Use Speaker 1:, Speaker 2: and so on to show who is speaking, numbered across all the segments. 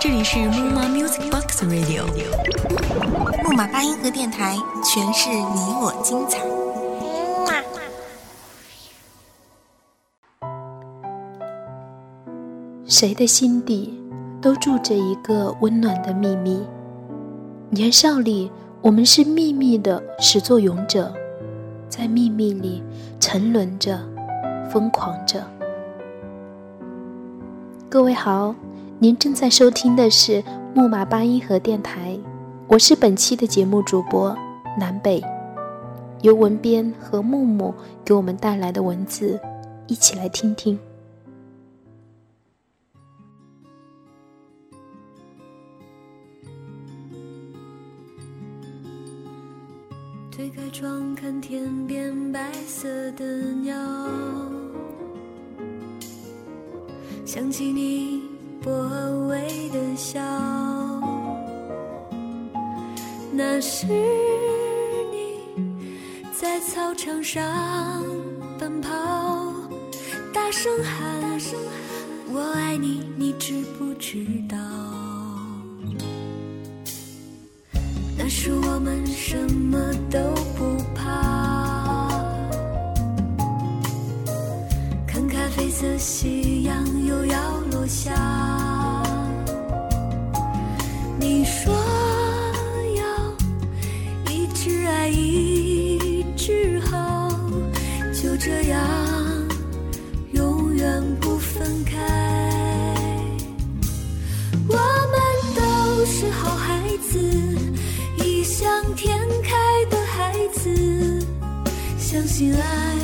Speaker 1: 这里是木马 Music Box Radio，
Speaker 2: 木马八音盒电台，诠释你我精彩。
Speaker 3: 谁的心底都住着一个温暖的秘密。年少里，我们是秘密的始作俑者，在秘密里沉沦着，疯狂着。各位好，您正在收听的是木马八音盒电台，我是本期的节目主播南北，由文编和木木给我们带来的文字，一起来听听。
Speaker 4: 推开窗，看天边白色的鸟，想起你薄微的笑，那是你在操场上奔跑，大声喊“声喊我爱你”，你知不知道？那时我们什么都不怕，看咖啡色夕就要落下。你说要一直爱一直好，就这样永远不分开。我们都是好孩子。异想天开的孩子，相信爱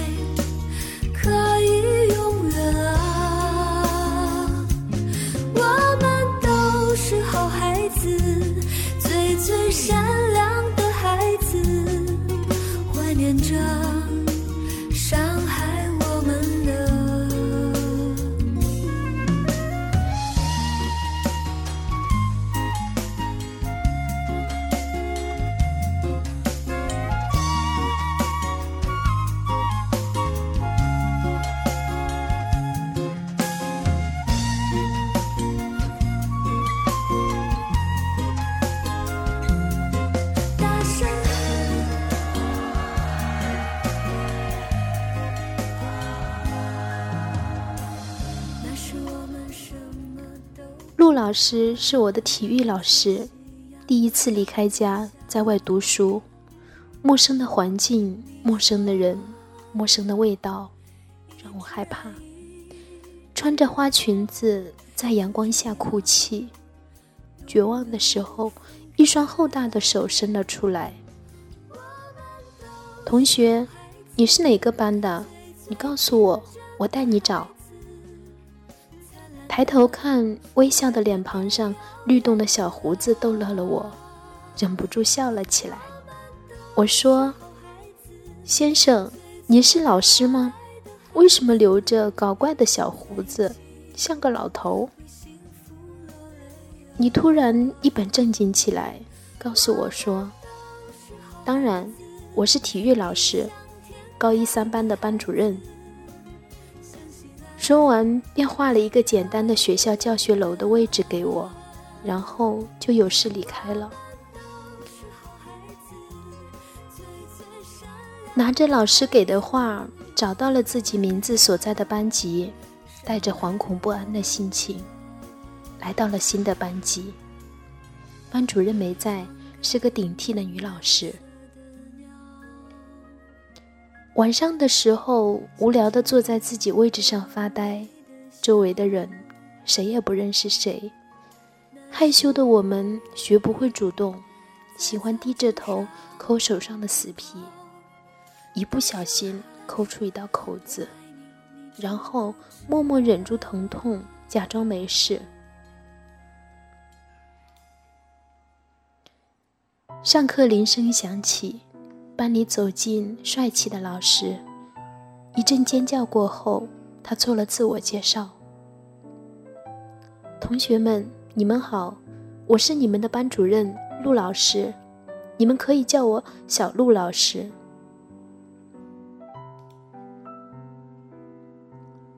Speaker 3: 老师是我的体育老师，第一次离开家在外读书，陌生的环境、陌生的人、陌生的味道，让我害怕。穿着花裙子在阳光下哭泣，绝望的时候，一双厚大的手伸了出来。同学，你是哪个班的？你告诉我，我带你找。抬头看，微笑的脸庞上律动的小胡子逗乐了我，忍不住笑了起来。我说：“先生，您是老师吗？为什么留着搞怪的小胡子，像个老头？”你突然一本正经起来，告诉我说：“当然，我是体育老师，高一三班的班主任。”说完，便画了一个简单的学校教学楼的位置给我，然后就有事离开了。拿着老师给的画，找到了自己名字所在的班级，带着惶恐不安的心情，来到了新的班级。班主任没在，是个顶替的女老师。晚上的时候，无聊的坐在自己位置上发呆，周围的人谁也不认识谁。害羞的我们学不会主动，喜欢低着头抠手上的死皮，一不小心抠出一道口子，然后默默忍住疼痛，假装没事。上课铃声响起。班里走进帅气的老师，一阵尖叫过后，他做了自我介绍：“同学们，你们好，我是你们的班主任陆老师，你们可以叫我小陆老师。”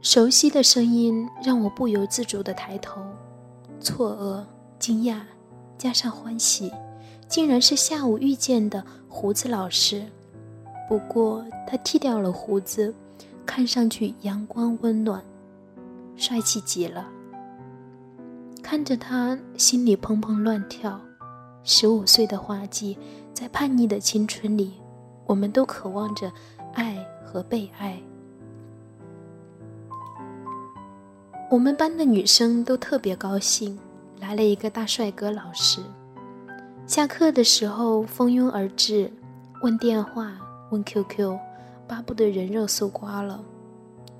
Speaker 3: 熟悉的声音让我不由自主的抬头，错愕、惊讶，加上欢喜，竟然是下午遇见的胡子老师。不过他剃掉了胡子，看上去阳光温暖，帅气极了。看着他，心里砰砰乱跳。十五岁的花季，在叛逆的青春里，我们都渴望着爱和被爱。我们班的女生都特别高兴，来了一个大帅哥老师。下课的时候蜂拥而至，问电话，问 QQ，巴不得人肉搜刮了，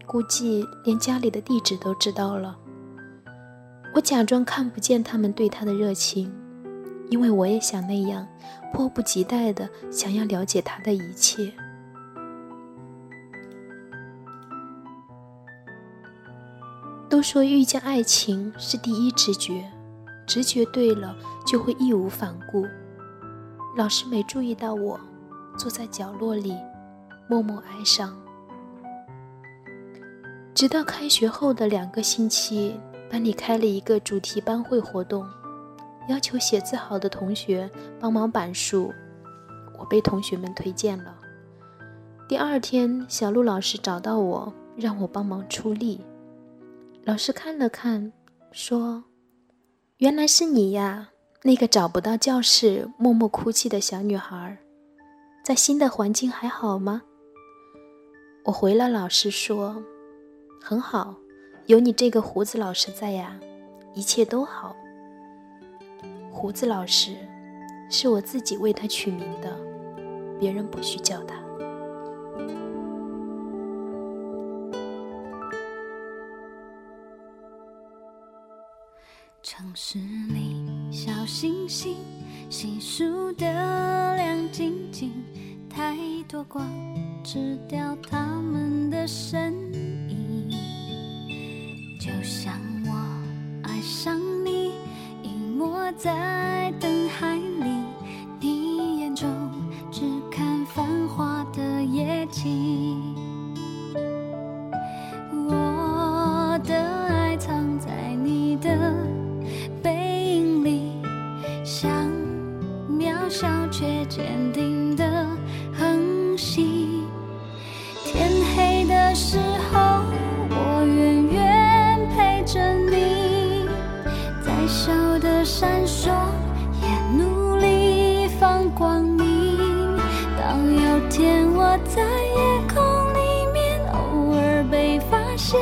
Speaker 3: 估计连家里的地址都知道了。我假装看不见他们对他的热情，因为我也想那样，迫不及待的想要了解他的一切。都说遇见爱情是第一直觉，直觉对了就会义无反顾。老师没注意到我，坐在角落里，默默哀伤。直到开学后的两个星期，班里开了一个主题班会活动，要求写字好的同学帮忙板书，我被同学们推荐了。第二天，小陆老师找到我，让我帮忙出力。老师看了看，说：“原来是你呀，那个找不到教室、默默哭泣的小女孩，在新的环境还好吗？”我回了老师说：“很好，有你这个胡子老师在呀，一切都好。”胡子老师是我自己为他取名的，别人不许叫他。
Speaker 4: 星星细数的亮晶晶，太多光吃掉他们的身影。就像我爱上你，隐没在灯海的闪烁也努力放光明。当有天我在夜空里面偶尔被发现，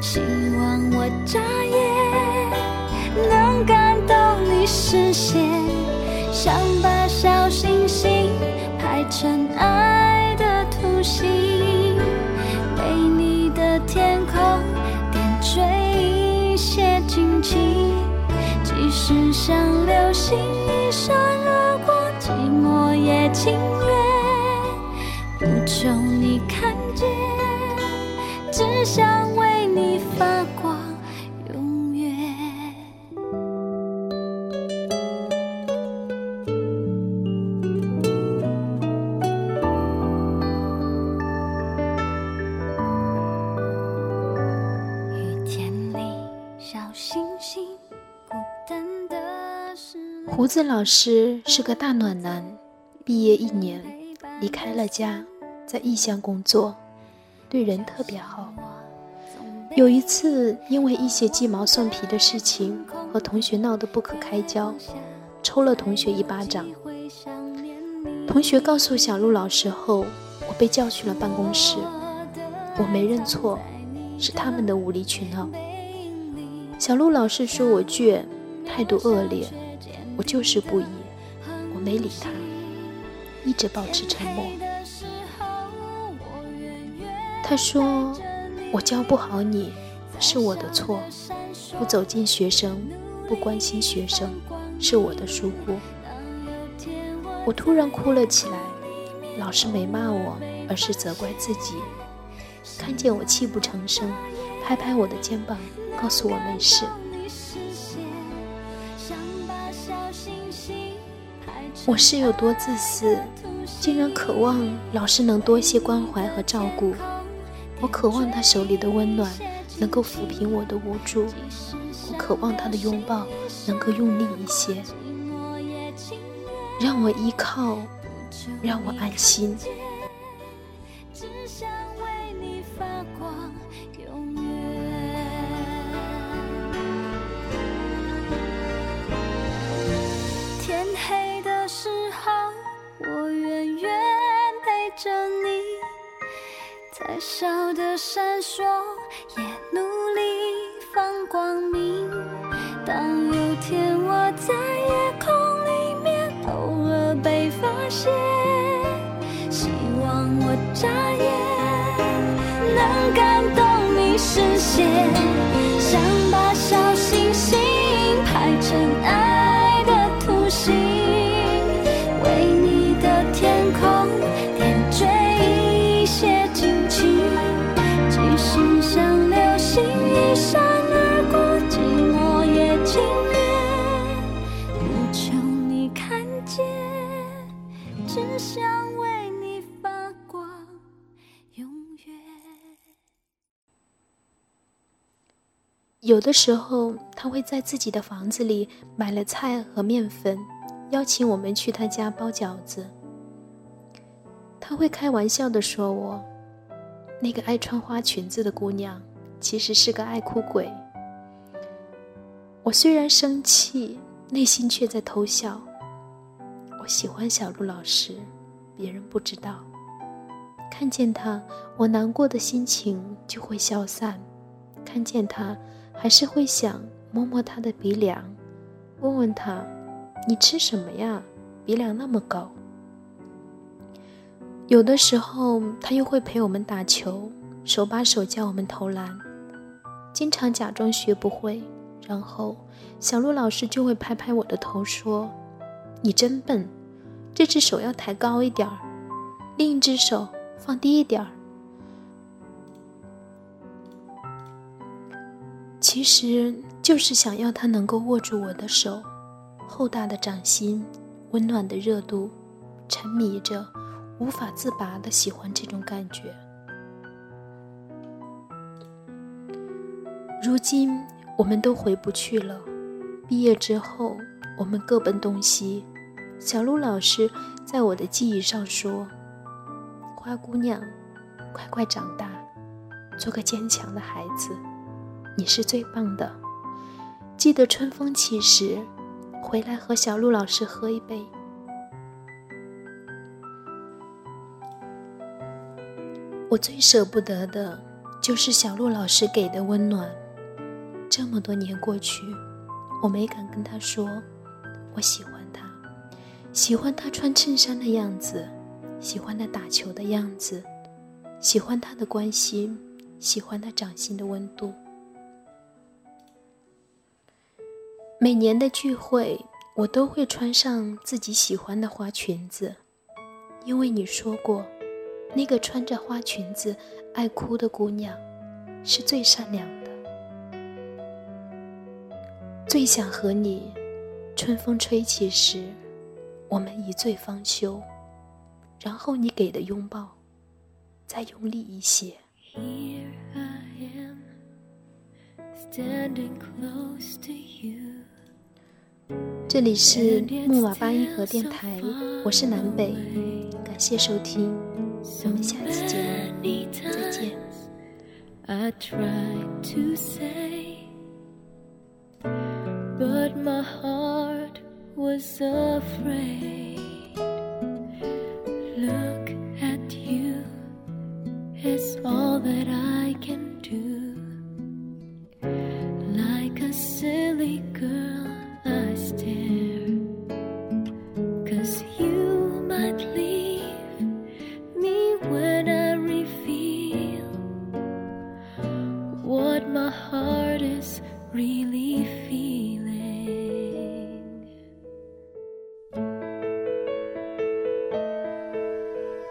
Speaker 4: 希望我眨眼能感动你视线。想把小星星排成像流星一闪而过，寂寞也情愿不求你看见，只想为你发光。永远。
Speaker 3: 遇见你，小星星胡子老师是个大暖男，毕业一年离开了家，在异乡工作，对人特别好。有一次，因为一些鸡毛蒜皮的事情和同学闹得不可开交，抽了同学一巴掌。同学告诉小鹿老师后，我被叫去了办公室。我没认错，是他们的无理取闹。小鹿老师说我倔，态度恶劣。我就是不依，我没理他，一直保持沉默。他说我教不好你，是我的错。不走进学生，不关心学生，是我的疏忽。我突然哭了起来。老师没骂我，而是责怪自己。看见我泣不成声，拍拍我的肩膀，告诉我没事。我是有多自私，竟然渴望老师能多些关怀和照顾。我渴望他手里的温暖能够抚平我的无助，我渴望他的拥抱能够用力一些，让我依靠，让我安心。
Speaker 4: 小的闪烁，也努力放光明。当有天我在夜空里面偶尔被发现，希望我眨眼
Speaker 3: 有的时候，他会在自己的房子里买了菜和面粉，邀请我们去他家包饺子。他会开玩笑地说：“我那个爱穿花裙子的姑娘，其实是个爱哭鬼。”我虽然生气，内心却在偷笑。我喜欢小鹿老师，别人不知道。看见他，我难过的心情就会消散。看见他。还是会想摸摸他的鼻梁，问问他：“你吃什么呀？鼻梁那么高。”有的时候他又会陪我们打球，手把手教我们投篮，经常假装学不会，然后小鹿老师就会拍拍我的头说：“你真笨，这只手要抬高一点儿，另一只手放低一点儿。”其实就是想要他能够握住我的手，厚大的掌心，温暖的热度，沉迷着，无法自拔的喜欢这种感觉。如今我们都回不去了，毕业之后我们各奔东西。小鹿老师在我的记忆上说：“花姑娘，快快长大，做个坚强的孩子。”你是最棒的，记得春风起时，回来和小鹿老师喝一杯。我最舍不得的，就是小鹿老师给的温暖。这么多年过去，我没敢跟他说我喜欢他，喜欢他穿衬衫的样子，喜欢他打球的样子，喜欢他的关心，喜欢他掌心的温度。每年的聚会，我都会穿上自己喜欢的花裙子，因为你说过，那个穿着花裙子爱哭的姑娘，是最善良的，最想和你，春风吹起时，我们一醉方休，然后你给的拥抱，再用力一些。这里是木马八音盒电台，我是南北，感谢收听，我们下期节目再见。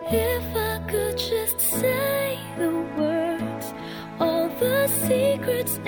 Speaker 4: If I could just say the words, all the secrets.